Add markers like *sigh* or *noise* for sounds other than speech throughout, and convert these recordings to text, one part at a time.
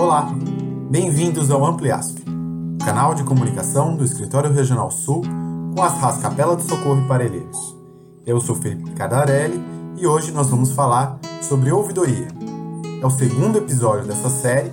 Olá, bem-vindos ao Ampliasp, canal de comunicação do Escritório Regional Sul com as RAS Capela do Socorro e Parelheiros. Eu sou Felipe Cadarelli e hoje nós vamos falar sobre ouvidoria. É o segundo episódio dessa série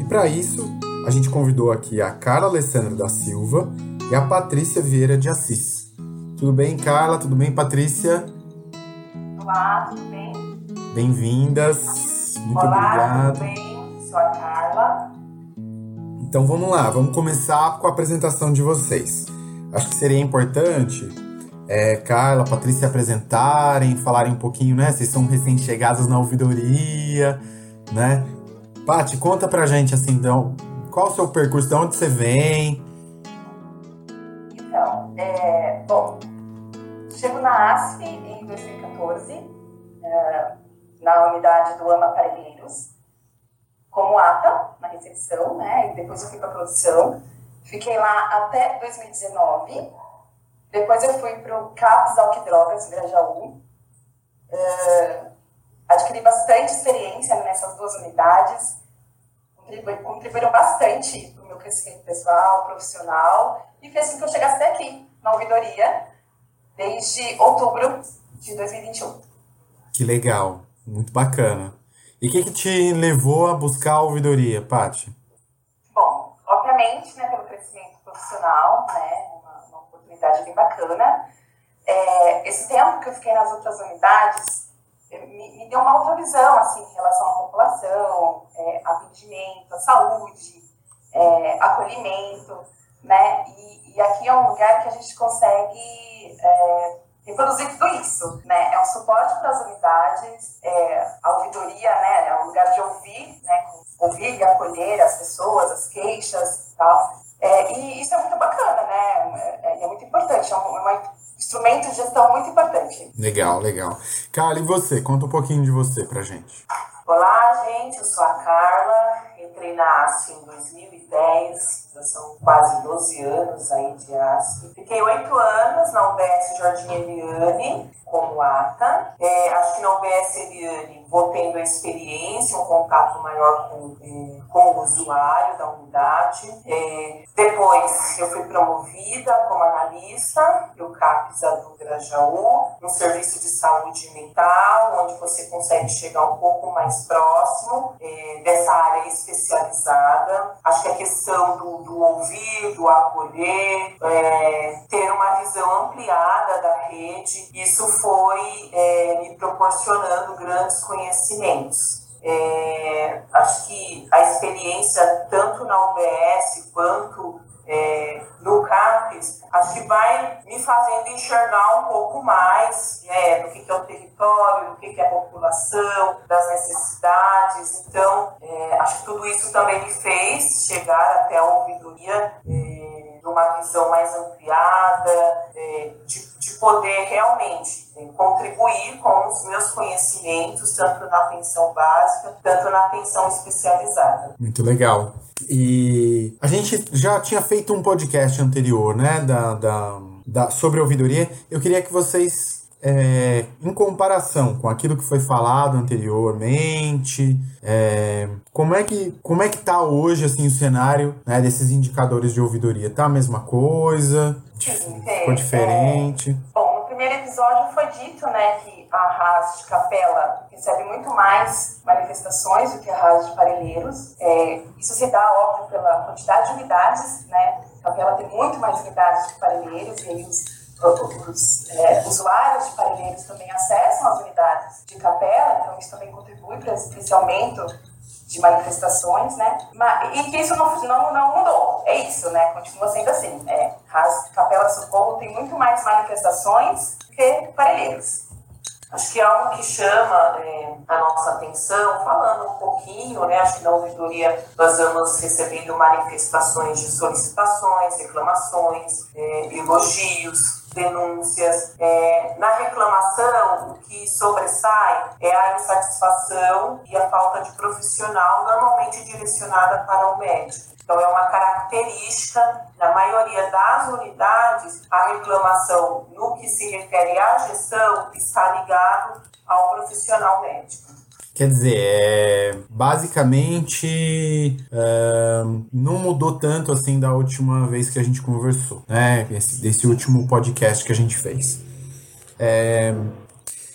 e para isso a gente convidou aqui a Carla Alessandra da Silva e a Patrícia Vieira de Assis. Tudo bem, Carla? Tudo bem, Patrícia? Olá, tudo bem? Bem-vindas. Muito Olá, obrigado. tudo bem? Sou a Carla. Então vamos lá, vamos começar com a apresentação de vocês. Acho que seria importante é, Carla, Patrícia se apresentarem, falarem um pouquinho, né? Vocês são recém-chegados na ouvidoria, né? Paty, conta pra gente assim, então, qual o seu percurso, de onde você vem? Então, é, bom, chego na ASF em 2014, é, na unidade do AMA Parelheiros, como ATA, na recepção, né? E depois eu fui para produção. Fiquei lá até 2019. Depois eu fui para o CAPS Álcool e Drogas, Grajaú. É, adquiri bastante experiência nessas duas unidades. Contribu- Contribuíram bastante para o meu crescimento pessoal, profissional. E fez com que eu chegasse até aqui, na ouvidoria, desde outubro de 2021. Que legal, muito bacana. E o que, que te levou a buscar a ouvidoria, Paty? Bom, obviamente, né, pelo crescimento profissional, né, uma, uma oportunidade bem bacana. É, esse tempo que eu fiquei nas outras unidades eh, me, me deu uma outra visão, assim, em relação à população, é, atendimento, saúde, é, acolhimento, né, e, e aqui é um lugar que a gente consegue é, reproduzir tudo isso, né, é um suporte para as unidades, é, a ouvidoria, né, é um lugar de ouvir, né, ouvir e acolher as pessoas, as queixas e tal. É, e isso é muito bacana, né? É, é muito importante, é um, é um instrumento de gestão muito importante. Legal, legal. Carla, e você? Conta um pouquinho de você pra gente. Olá, gente, eu sou a Carla, entrei na ASF em 2010, já são quase 12 anos aí de ASF. Fiquei oito anos na UBS Jardim Eliane, como ATA. É, acho que na UBS Eliane vou tendo a experiência, um contato maior com, é, com o usuário da unidade. É, depois eu fui promovida como analista pelo CAPSA do Grajaú, um serviço de saúde mental, onde você consegue chegar um pouco mais próximo é, dessa área especializada. Acho que a questão do, do ouvir, do acolher, é, ter uma visão ampliada da rede, isso foi é, me proporcionando grandes conhecimentos. É, acho que a experiência, tanto na UBS quanto é, no CAPES, acho que vai me fazendo enxergar um pouco mais né, do que, que é o território, do que, que é a população, das necessidades. Então, é, acho que tudo isso também me fez chegar até a ouvidoria é, numa visão mais ampliada, é, de, de poder realmente é, contribuir com os meus conhecimentos, tanto na atenção básica, tanto na atenção especializada. Muito legal. E a gente já tinha feito um podcast anterior, né, da, da, da- sobre ouvidoria. Eu queria que vocês, é, em comparação com aquilo que foi falado anteriormente, é, como é que como é que tá hoje assim o cenário né, desses indicadores de ouvidoria? Tá a mesma coisa? Sim, Ficou é, diferente? Bom, no primeiro episódio foi dito né, que a RAS de Capela recebe muito mais manifestações do que a RAS de Parelheiros. É, isso se dá, óbvio, pela quantidade de unidades. Né? Capela tem muito mais unidades de Parelheiros e aí os, os é, usuários de Parelheiros também acessam as unidades de Capela, então isso também contribui para esse, aumento de manifestações, né? Mas, e que isso não, não, não mudou. É isso, né? Continua sendo assim. É, Ras- Capela do Socorro tem muito mais manifestações do que Parelheiros. Acho que é algo que chama é, a nossa atenção, falando um pouquinho, né? Acho que na ouvidoria nós vamos recebendo manifestações de solicitações, reclamações, é, elogios, denúncias. É, na reclamação, o que sobressai é a insatisfação e a falta de profissional, normalmente direcionada para o médico. Então, é uma característica, maioria das unidades, a reclamação no que se refere à gestão está ligado ao profissional médico. Quer dizer, é, basicamente é, não mudou tanto assim da última vez que a gente conversou, né? Esse, desse último podcast que a gente fez. É,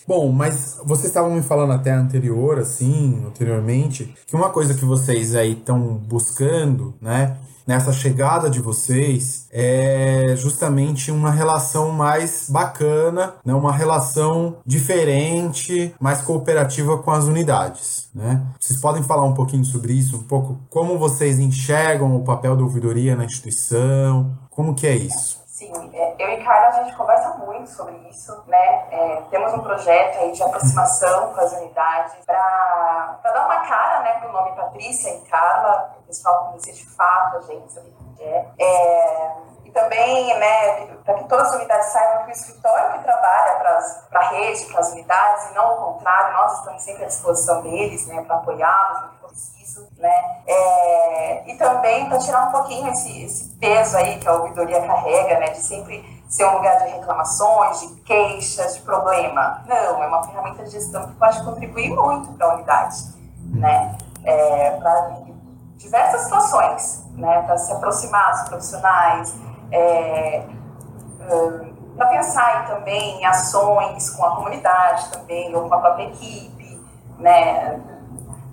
bom, mas vocês estavam me falando até anterior, assim, anteriormente, que uma coisa que vocês aí estão buscando, né? Nessa chegada de vocês é justamente uma relação mais bacana, né? uma relação diferente, mais cooperativa com as unidades. Né? Vocês podem falar um pouquinho sobre isso, um pouco como vocês enxergam o papel da ouvidoria na instituição, como que é isso? Sim, é, eu e Carla a gente conversa muito sobre isso, né? É, temos um projeto aí de aproximação com as unidades para dar uma cara, né, para o nome Patrícia e Carla, o pessoal conhecer de fato a gente, saber o que é. é e também, né, para que todas as unidades saibam que o escritório que trabalha para a rede, para as unidades, e não o contrário, nós estamos sempre à disposição deles, né, para apoiá-los preciso, né. É, e também para tirar um pouquinho esse, esse peso aí que a ouvidoria carrega, né, de sempre ser um lugar de reclamações, de queixas, de problema. Não, é uma ferramenta de gestão que pode contribuir muito para a unidade, né? É, para diversas situações, né? Para se aproximar dos profissionais, é, um, para pensar também em ações com a comunidade também, ou com a própria equipe, né?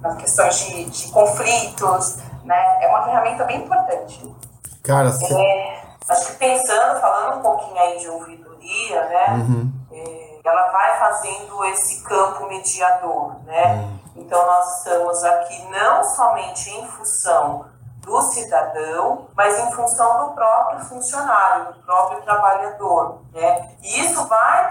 Nas questões de, de conflitos, né? É uma ferramenta bem importante. Cara, é, Acho que pensando, falando um pouquinho aí de ouvidoria, né? Uhum. É, ela vai fazendo esse campo mediador, né? Uhum. Então nós estamos aqui não somente em função do cidadão, mas em função do próprio funcionário, do próprio trabalhador, né? E isso vai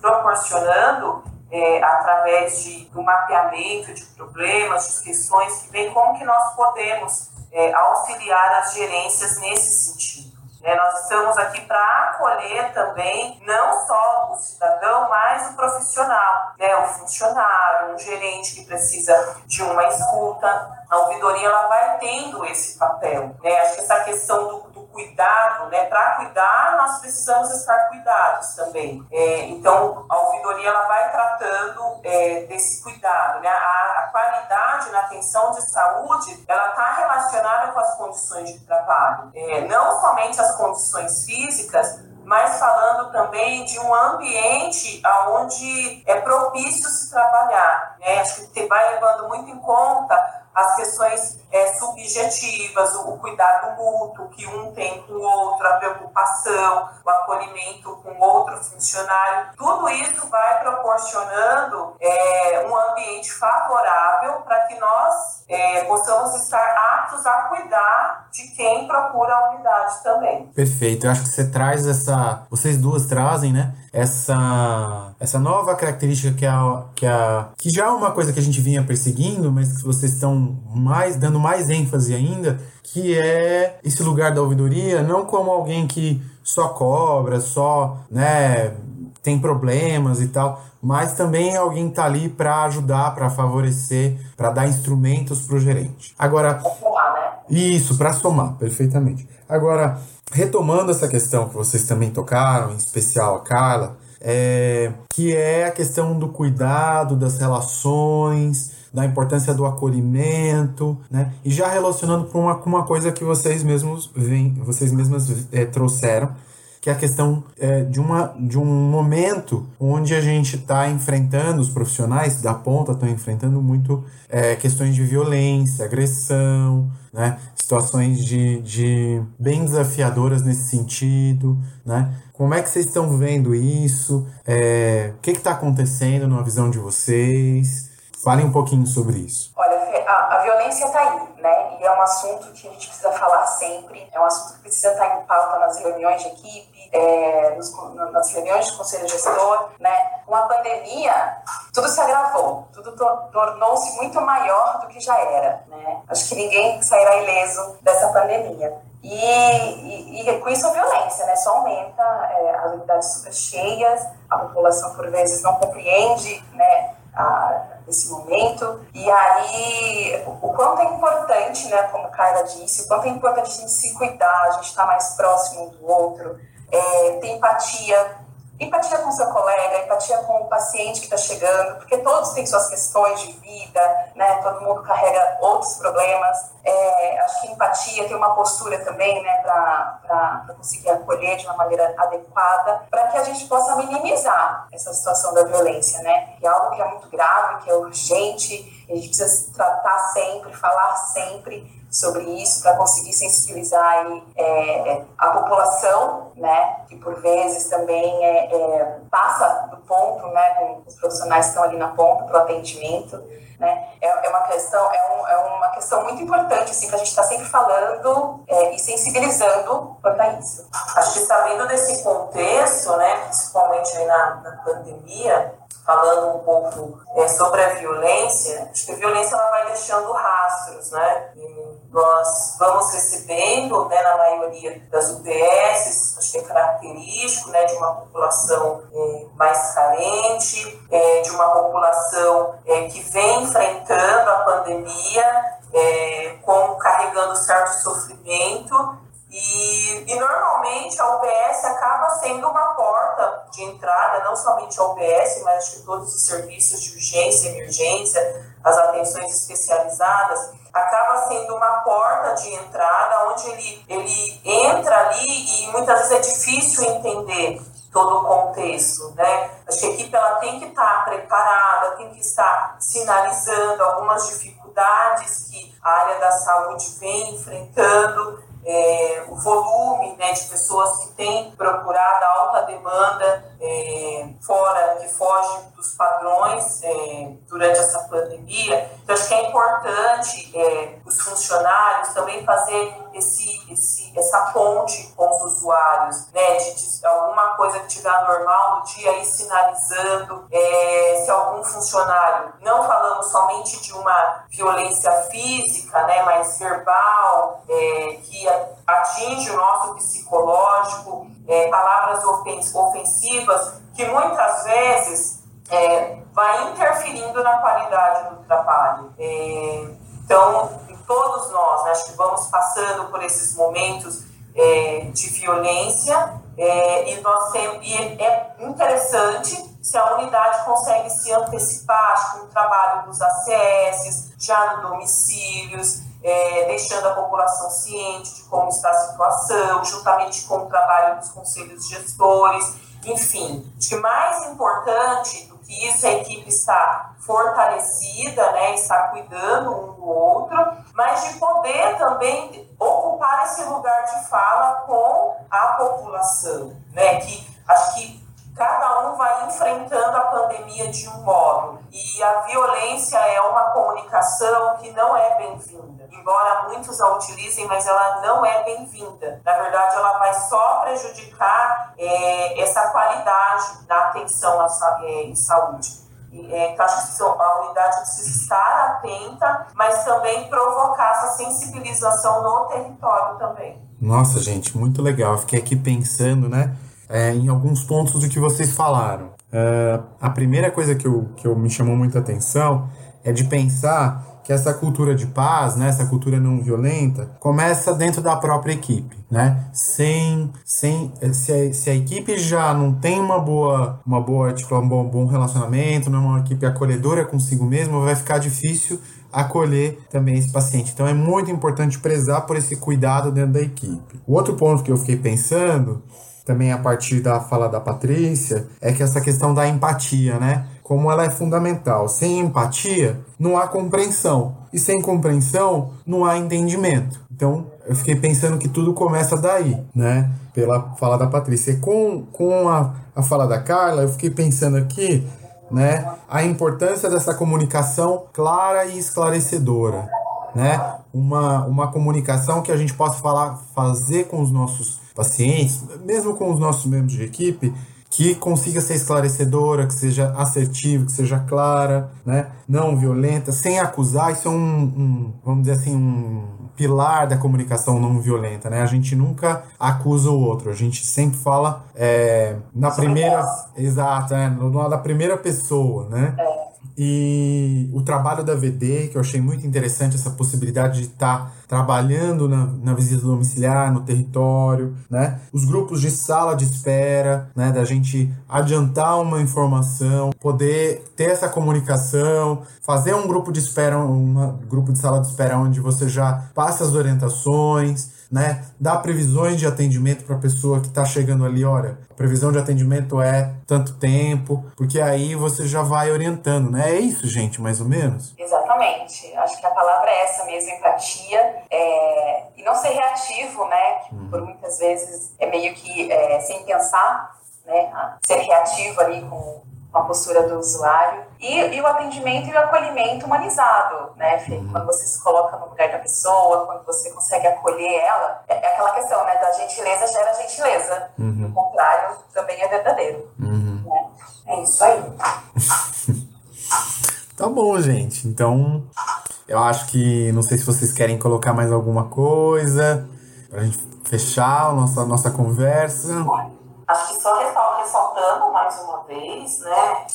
proporcionando é, através de, do mapeamento de problemas, de questões que vem, como que nós podemos é, auxiliar as gerências nesse sentido. É, nós estamos aqui para acolher também não só o cidadão, mas o profissional, né, o funcionário, um gerente que precisa de uma escuta. A ouvidoria ela vai tendo esse papel. Né? Acho que essa questão do, do cuidado, né? para cuidar, nós precisamos estar cuidados também. É, então, a ouvidoria ela vai tratando é, desse cuidado. Né? A, a, qualidade na atenção de saúde ela está relacionada com as condições de trabalho. É, não somente as condições físicas, mas falando também de um ambiente onde é propício se trabalhar. Né? Acho que vai levando muito em conta as questões é, subjetivas, o, cuidado mútuo que um tem com o outro, a preocupação, o acolhimento com outro funcionário, tudo isso vai proporcionando é, um ambiente favorável para que nós é, possamos estar aptos a cuidar de quem procura a unidade também. Perfeito, eu acho que você traz essa, vocês duas trazem, né? Essa, essa nova característica que, a, que, a, que já é uma coisa que a gente vinha perseguindo, mas que vocês estão mais dando mais ênfase ainda, que é esse lugar da ouvidoria, não como alguém que só cobra, só, né, tem problemas e tal, mas também alguém tá ali para ajudar, para favorecer, para dar instrumentos para o gerente. Agora, somar, né? isso, para somar, perfeitamente. Agora, retomando essa questão que vocês também tocaram, em especial a Carla, é, que é a questão do cuidado, das relações, da importância do acolhimento, né? E já relacionando com uma, uma coisa que vocês mesmos vem, vocês mesmas é, trouxeram, que é a questão é, de, uma, de um momento onde a gente está enfrentando, os profissionais da ponta estão enfrentando muito é, questões de violência, agressão, né? situações de, de bem desafiadoras nesse sentido. Né? Como é que vocês estão vendo isso? É, o que está acontecendo na visão de vocês? Falem um pouquinho sobre isso. Olha, a, a violência está aí, né? E é um assunto que a gente precisa falar sempre, é um assunto que precisa estar em pauta nas reuniões de equipe, é, nos, nas reuniões de conselho gestor, né? Com a pandemia, tudo se agravou, tudo tornou-se muito maior do que já era, né? Acho que ninguém sairá ileso dessa pandemia. E, e, e, com isso a violência, né? Só aumenta, é, as unidades super cheias, a população por vezes não compreende, né? A, esse momento. E aí, o quanto é importante, né, como Carla disse, o quanto é importante a gente se cuidar, a gente estar tá mais próximo do outro, é, ter empatia empatia com seu colega, empatia com o paciente que está chegando, porque todos têm suas questões de vida, né? Todo mundo carrega outros problemas. É, acho que empatia tem uma postura também, né, para conseguir acolher de uma maneira adequada, para que a gente possa minimizar essa situação da violência, né? Que é algo que é muito grave, que é urgente, a gente precisa tratar sempre, falar sempre sobre isso para conseguir sensibilizar aí, é, a população, né, que por vezes também é, é, passa do ponto, né, com os profissionais que estão ali na ponta para o atendimento, né, é, é, uma questão é, um, é, uma questão muito importante assim que a gente está sempre falando é, e sensibilizando quanto a isso. Acho que sabendo desse contexto, né, principalmente na, na pandemia, falando um pouco é, sobre a violência, acho que a violência ela vai deixando rastros, né? E nós vamos recebendo, né, na maioria das UBSs, acho que é característico, né, de uma população é, mais carente, é, de uma população é, que vem enfrentando a pandemia, é, como carregando certo sofrimento e, e, normalmente a UBS acaba sendo uma porta de entrada, não somente a UBS, mas de todos os serviços de urgência, emergência, as atenções especializadas, acaba sendo uma porta de entrada onde ele, ele entra ali e muitas vezes é difícil entender todo o contexto, né? Acho que a equipe ela tem que estar preparada, tem que estar sinalizando algumas dificuldades que a área da saúde vem enfrentando é, o volume né, de pessoas que têm procurado alta demanda é, fora, que foge dos padrões é, durante essa pandemia. Então, acho que é importante é, os funcionários também fazer esse, esse, essa ponte com os usuários, né, de, de alguma coisa que estiver normal no dia, aí sinalizando é, se algum funcionário, não falamos somente de uma violência física, né, mas verbal, é, que atinge o nosso psicológico, é, palavras ofensivas, que muitas vezes é, vai interferindo na qualidade do trabalho. É, então, todos nós, né, acho que vamos passando por esses momentos é, de violência é, e, nós e é interessante se a unidade consegue se antecipar, que o trabalho dos ACS, já no domicílios, é, deixando a população ciente de como está a situação, juntamente com o trabalho dos conselhos gestores, enfim. Acho que mais importante que isso a equipe estar fortalecida, né, estar cuidando um do outro, mas de poder também ocupar esse lugar de fala com a população, né, que acho que cada um vai enfrentando a pandemia de um modo e a violência é uma comunicação que não é bem-vinda embora muitos a utilizem, mas ela não é bem-vinda. Na verdade, ela vai só prejudicar é, essa qualidade da atenção à, é, em saúde. É, então, acho que a unidade precisa estar atenta, mas também provocar essa sensibilização no território também. Nossa, gente, muito legal. fiquei aqui pensando, né, é, em alguns pontos do que vocês falaram. Uh, a primeira coisa que, eu, que eu me chamou muita atenção é de pensar que essa cultura de paz, né, essa cultura não violenta, começa dentro da própria equipe, né? Sem, sem se, a, se a equipe já não tem uma boa, uma boa, tipo, um bom, bom relacionamento, não é uma equipe acolhedora consigo mesma, vai ficar difícil acolher também esse paciente. Então é muito importante prezar por esse cuidado dentro da equipe. O outro ponto que eu fiquei pensando também a partir da fala da Patrícia, é que essa questão da empatia, né? Como ela é fundamental. Sem empatia, não há compreensão. E sem compreensão, não há entendimento. Então, eu fiquei pensando que tudo começa daí, né? Pela fala da Patrícia. E com, com a, a fala da Carla, eu fiquei pensando aqui, né? A importância dessa comunicação clara e esclarecedora, né? Uma, uma comunicação que a gente possa falar, fazer com os nossos pacientes, mesmo com os nossos membros de equipe, que consiga ser esclarecedora, que seja assertiva, que seja clara, né? não violenta, sem acusar. Isso é um, um, vamos dizer assim, um pilar da comunicação não violenta. Né? A gente nunca acusa o outro, a gente sempre fala é, na primeira. Exato, é, no, da primeira pessoa. Né? E o trabalho da VD, que eu achei muito interessante, essa possibilidade de estar tá trabalhando na, na visita domiciliar, no território, né? Os grupos de sala de espera, né? Da gente adiantar uma informação, poder ter essa comunicação, fazer um grupo de espera, um grupo de sala de espera onde você já passa as orientações, né? Dar previsões de atendimento para a pessoa que está chegando ali, olha, a previsão de atendimento é tanto tempo, porque aí você já vai orientando, né? É isso, gente, mais ou menos? Exatamente. Acho que a palavra é essa mesmo, empatia. É... E não ser reativo, né? Que uhum. por muitas vezes é meio que é, sem pensar, né? Ser reativo ali com a postura do usuário e, e, o atendimento e o acolhimento humanizado, né, Fê? Uhum. Quando você se coloca no lugar da pessoa, quando você consegue acolher ela, é, é aquela questão, né, da gentileza gera gentileza. Uhum. O contrário também é verdadeiro. Uhum. Né? É isso aí. *laughs* tá bom, gente. Então, eu acho que não sei se vocês querem colocar mais alguma coisa pra gente fechar a nossa, nossa conversa. Acho que só ressaltando mais uma vez, né,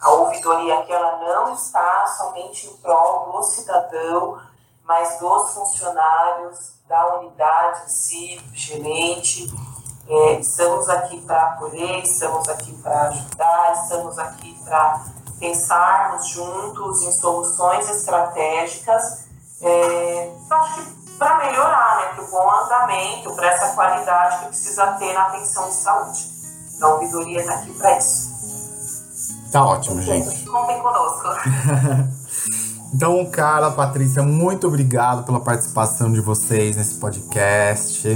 a ouvidoria aqui ela não está somente em prol do cidadão, mas dos funcionários da unidade em si, do gerente. É, estamos aqui para acolher, estamos aqui para ajudar, estamos aqui para pensarmos juntos em soluções estratégicas. É, para melhorar, né, para o bom andamento, para essa qualidade que precisa ter na atenção de saúde. Então, a ouvidoria está aqui para isso. Tá ótimo, gente. Contem conosco. *laughs* então, cara, Patrícia, muito obrigado pela participação de vocês nesse podcast.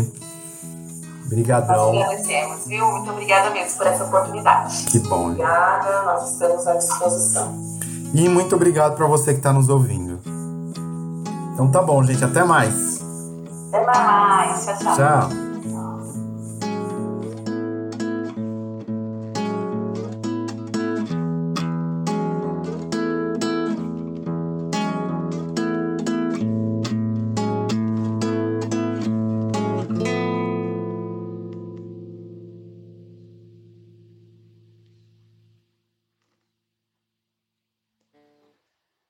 Obrigadão. Nós agradecemos, viu? Muito obrigada mesmo por essa oportunidade. Que bom. Obrigada, nós estamos à disposição. E muito obrigado para você que está nos ouvindo. Então tá bom, gente. Até mais. Até mais. Tchau, tchau. Tchau.